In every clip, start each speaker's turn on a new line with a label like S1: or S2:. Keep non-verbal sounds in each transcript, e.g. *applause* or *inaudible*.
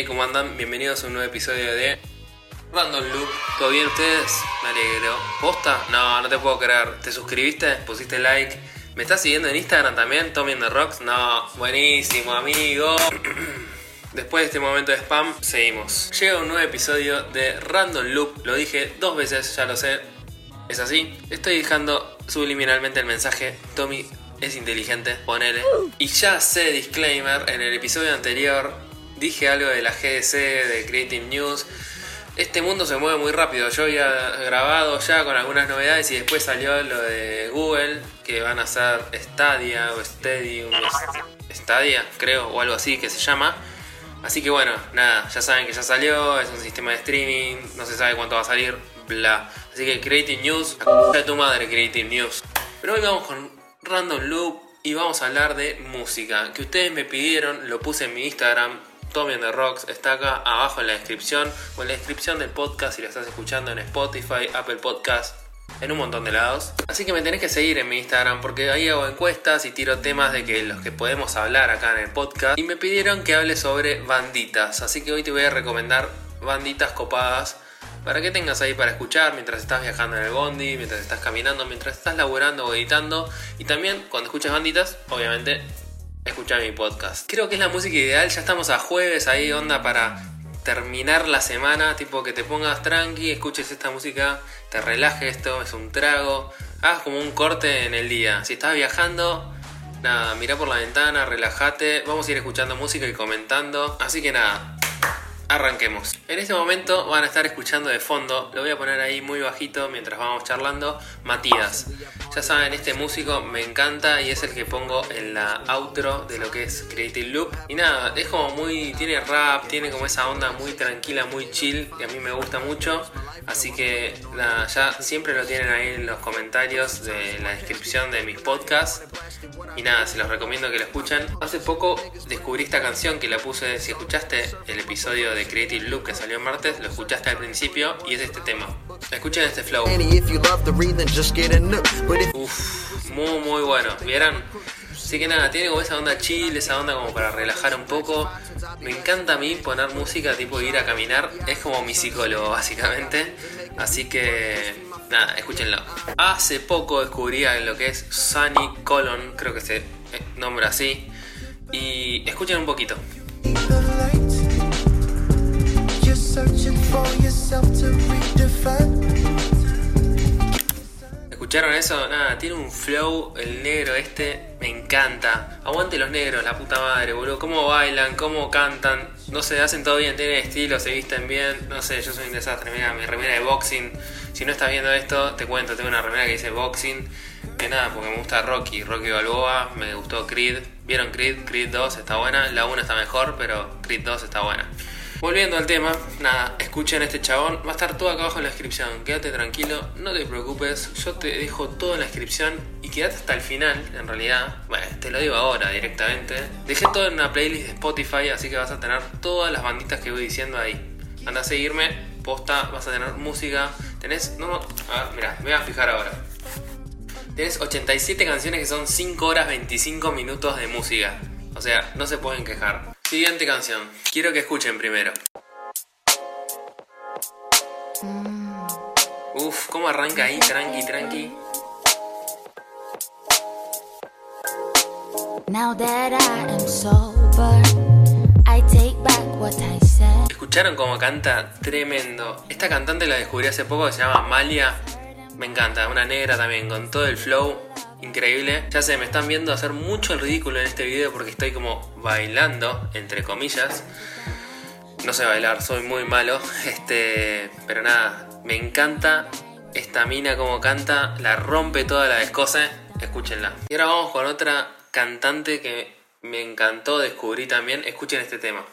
S1: Hey, ¿cómo andan? Bienvenidos a un nuevo episodio de Random Loop. ¿Todo bien ustedes? Me alegro. ¿Posta? No, no te puedo creer. ¿Te suscribiste? ¿Pusiste like? ¿Me estás siguiendo en Instagram también? Tommy the Rocks. No, buenísimo, amigo. *clears throat* Después de este momento de spam, seguimos. Llega un nuevo episodio de Random Loop. Lo dije dos veces, ya lo sé. Es así. Estoy dejando subliminalmente el mensaje. Tommy es inteligente, ponele. Y ya sé, disclaimer, en el episodio anterior dije algo de la GDC, de Creative News. Este mundo se mueve muy rápido. Yo había grabado ya con algunas novedades y después salió lo de Google, que van a ser Stadia o Stadium, Stadia, creo, o algo así que se llama. Así que bueno, nada, ya saben que ya salió, es un sistema de streaming, no se sabe cuánto va a salir, bla. Así que Creative News, de tu madre Creative News. Pero hoy vamos con Random Loop y vamos a hablar de música, que ustedes me pidieron, lo puse en mi Instagram, Tommy the Rocks, está acá abajo en la descripción o en la descripción del podcast si lo estás escuchando en Spotify, Apple Podcast, en un montón de lados. Así que me tenés que seguir en mi Instagram porque ahí hago encuestas y tiro temas de que los que podemos hablar acá en el podcast. Y me pidieron que hable sobre banditas, así que hoy te voy a recomendar banditas copadas para que tengas ahí para escuchar mientras estás viajando en el bondi, mientras estás caminando, mientras estás laburando o editando. Y también cuando escuchas banditas, obviamente, escucha mi podcast. Creo que es la música ideal, ya estamos a jueves ahí, onda para terminar la semana, tipo que te pongas tranqui, escuches esta música, te relajes, esto es un trago, hagas como un corte en el día. Si estás viajando, nada, mira por la ventana, relájate, vamos a ir escuchando música y comentando. Así que nada, arranquemos. En este momento van a estar escuchando de fondo, lo voy a poner ahí muy bajito mientras vamos charlando, Matías. Ya saben, este músico me encanta y es el que pongo en la outro de lo que es Creative Loop. Y nada, es como muy, tiene rap, tiene como esa onda muy tranquila, muy chill, que a mí me gusta mucho. Así que ya siempre lo tienen ahí en los comentarios de la descripción de mis podcasts. Y nada, se los recomiendo que lo escuchen. Hace poco descubrí esta canción que la puse, si escuchaste el episodio de Creative Loop que salió en martes, lo escuchaste al principio y es este tema. Escuchen este flow. Uf, muy muy bueno, ¿vieron? Así que nada, tiene como esa onda chill, esa onda como para relajar un poco. Me encanta a mí poner música tipo ir a caminar, es como mi psicólogo básicamente. Así que nada, escúchenlo. Hace poco descubrí lo que es Sunny Colon, creo que se nombra así. Y escuchen un poquito. ¿Escucharon eso? Nada, tiene un flow el negro este, me encanta. Aguante los negros, la puta madre, boludo. Cómo bailan, cómo cantan. No sé, hacen todo bien, tienen estilo, se visten bien. No sé, yo soy un desastre. Mira, mi remera de boxing. Si no estás viendo esto, te cuento, tengo una remera que dice boxing. Que nada, porque me gusta Rocky, Rocky Balboa, me gustó Creed. ¿Vieron Creed? Creed 2 está buena. La 1 está mejor, pero Creed 2 está buena. Volviendo al tema, nada, escuchen a este chabón, va a estar todo acá abajo en la descripción, quédate tranquilo, no te preocupes, yo te dejo todo en la descripción y quédate hasta el final, en realidad, bueno, te lo digo ahora directamente, dejé todo en una playlist de Spotify, así que vas a tener todas las banditas que voy diciendo ahí, anda a seguirme, posta, vas a tener música, tenés, no, a ver, mira, me voy a fijar ahora. Tenés 87 canciones que son 5 horas 25 minutos de música. O sea, no se pueden quejar. Siguiente canción. Quiero que escuchen primero. Uf, ¿cómo arranca ahí? Tranqui, tranqui. ¿Escucharon cómo canta? Tremendo. Esta cantante la descubrí hace poco, se llama Malia. Me encanta, una negra también, con todo el flow increíble. Ya sé, me están viendo hacer mucho el ridículo en este video porque estoy como bailando, entre comillas. No sé bailar, soy muy malo. *laughs* Este, pero nada, me encanta esta mina como canta, la rompe toda la descosa. Escúchenla. Y ahora vamos con otra cantante que me encantó, descubrí también. Escuchen este tema.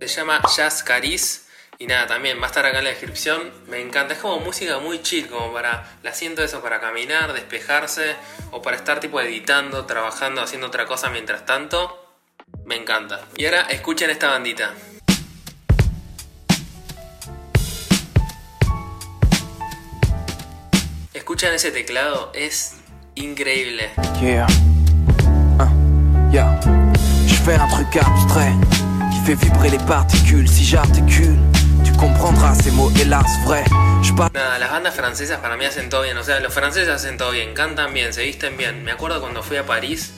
S1: Se llama Jazz Cariz. Y nada, también va a estar acá en la descripción. Me encanta, es como música muy chill, como para, la siento eso, para caminar, despejarse o para estar tipo editando, trabajando, haciendo otra cosa mientras tanto. Me encanta. Y ahora escuchen esta bandita. Escuchan ese teclado, es increíble.
S2: Yeah. Uh, yeah. Fais un truc abstrait qui fait vibrer les particules. Si j'articule, tu comprendras ces mots hélas vrais.
S1: Nada, las bandas francesas para mí hacen todo bien. O sea, los franceses hacen todo bien, cantan bien, se visten bien. Me acuerdo cuando fui a París,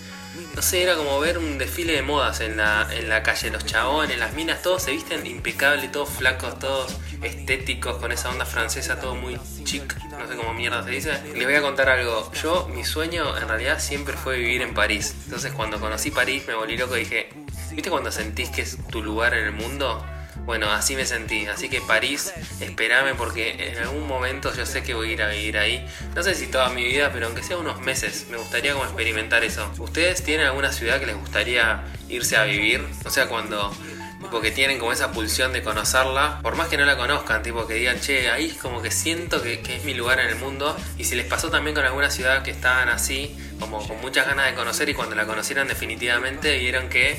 S1: no sé, era como ver un desfile de modas en la, en la calle. Los chabones, las minas, todos se visten impecable, todos flacos, todos estéticos, con esa onda francesa, todo muy chic, no sé cómo mierda se dice. Les voy a contar algo. Yo, mi sueño en realidad siempre fue vivir en París. Entonces, cuando conocí París, me volví loco y dije, ¿viste cuando sentís que es tu lugar en el mundo? Bueno, así me sentí. Así que París, espérame porque en algún momento yo sé que voy a ir a vivir ahí. No sé si toda mi vida, pero aunque sea unos meses, me gustaría como experimentar eso. ¿Ustedes tienen alguna ciudad que les gustaría irse a vivir? O sea, cuando tipo que tienen como esa pulsión de conocerla, por más que no la conozcan, tipo que digan, che, ahí como que siento que, que es mi lugar en el mundo. Y si les pasó también con alguna ciudad que estaban así, como con muchas ganas de conocer y cuando la conocieran definitivamente vieron que,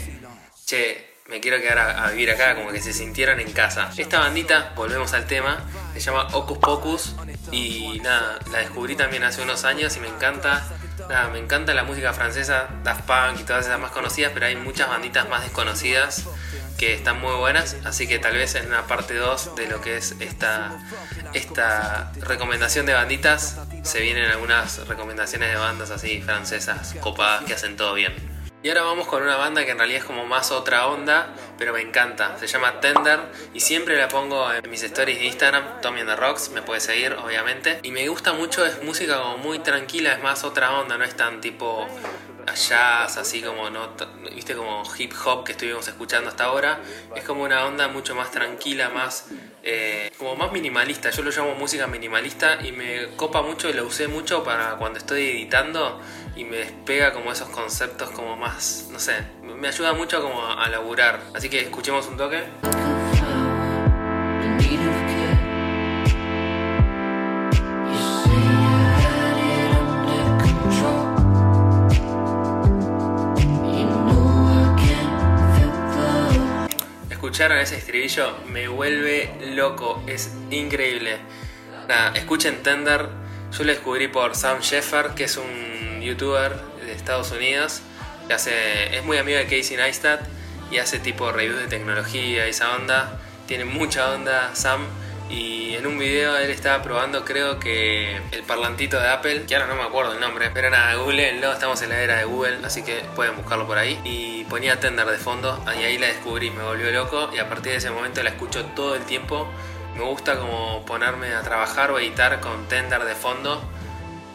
S1: che, me quiero quedar a, a vivir acá, como que se sintieron en casa. Esta bandita, volvemos al tema, se llama Ocus Pocus y nada, la descubrí también hace unos años y me encanta. Nada, me encanta la música francesa, Daft Punk y todas esas más conocidas, pero hay muchas banditas más desconocidas que están muy buenas, así que tal vez en una parte 2 de lo que es esta, esta recomendación de banditas se vienen algunas recomendaciones de bandas así francesas, copadas, que hacen todo bien. Y ahora vamos con una banda que en realidad es como más otra onda, pero me encanta. Se llama Tender y siempre la pongo en mis stories de Instagram, Tommy and the Rocks, me puede seguir obviamente. Y me gusta mucho, es música como muy tranquila, es más otra onda, no es tan tipo jazz, así como no, viste como hip hop que estuvimos escuchando hasta ahora. Es como una onda mucho más tranquila, más eh, como más minimalista. Yo lo llamo música minimalista y me copa mucho y lo usé mucho para cuando estoy editando y me despega como esos conceptos como más, no sé, me ayuda mucho como a laburar. Así que escuchemos un toque. Escucharon ese estribillo me vuelve loco, es increíble. Nada, escuchen Tender, yo lo descubrí por Sam Shepard, que es un youtuber de Estados Unidos, hace, es muy amigo de Casey Neistat y hace tipo reviews de tecnología y esa onda. Tiene mucha onda Sam y en un video él estaba probando creo que el parlantito de Apple, que ahora no me acuerdo el nombre, pero nada, googleenlo, estamos en la era de Google, así que pueden buscarlo por ahí. Y ponía Tender de fondo, y ahí la descubrí, me volvió loco y a partir de ese momento la escucho todo el tiempo. Me gusta como ponerme a trabajar o editar con Tender de fondo.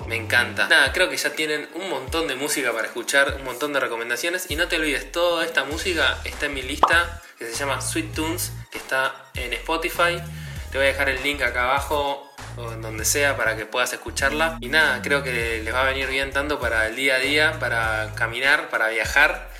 S1: Me encanta. Nada, creo que ya tienen un montón de música para escuchar, un montón de recomendaciones. Y no te olvides, toda esta música está en mi lista que se llama Sweet Tunes, que está en Spotify. Te voy a dejar el link acá abajo o en donde sea para que puedas escucharla. Y nada, creo que les va a venir bien tanto para el día a día, para caminar, para viajar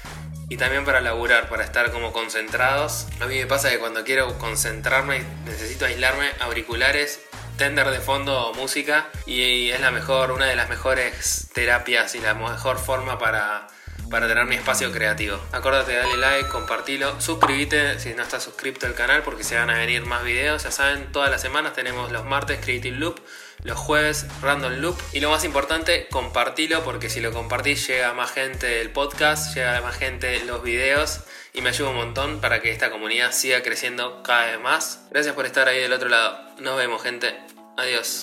S1: y también para laburar, para estar como concentrados. A mí me pasa que cuando quiero concentrarme necesito aislarme, auriculares, tender de fondo música y es la mejor, una de las mejores terapias y la mejor forma para para tener mi espacio creativo. Acuérdate, dale like, compartilo, suscríbete si no estás suscrito al canal porque se van a venir más videos. Ya saben, todas las semanas tenemos los martes Creative Loop, los jueves Random Loop y lo más importante, compartilo porque si lo compartís llega más gente el podcast, llega más gente los videos y me ayuda un montón para que esta comunidad siga creciendo cada vez más. Gracias por estar ahí del otro lado. Nos vemos, gente. Adiós.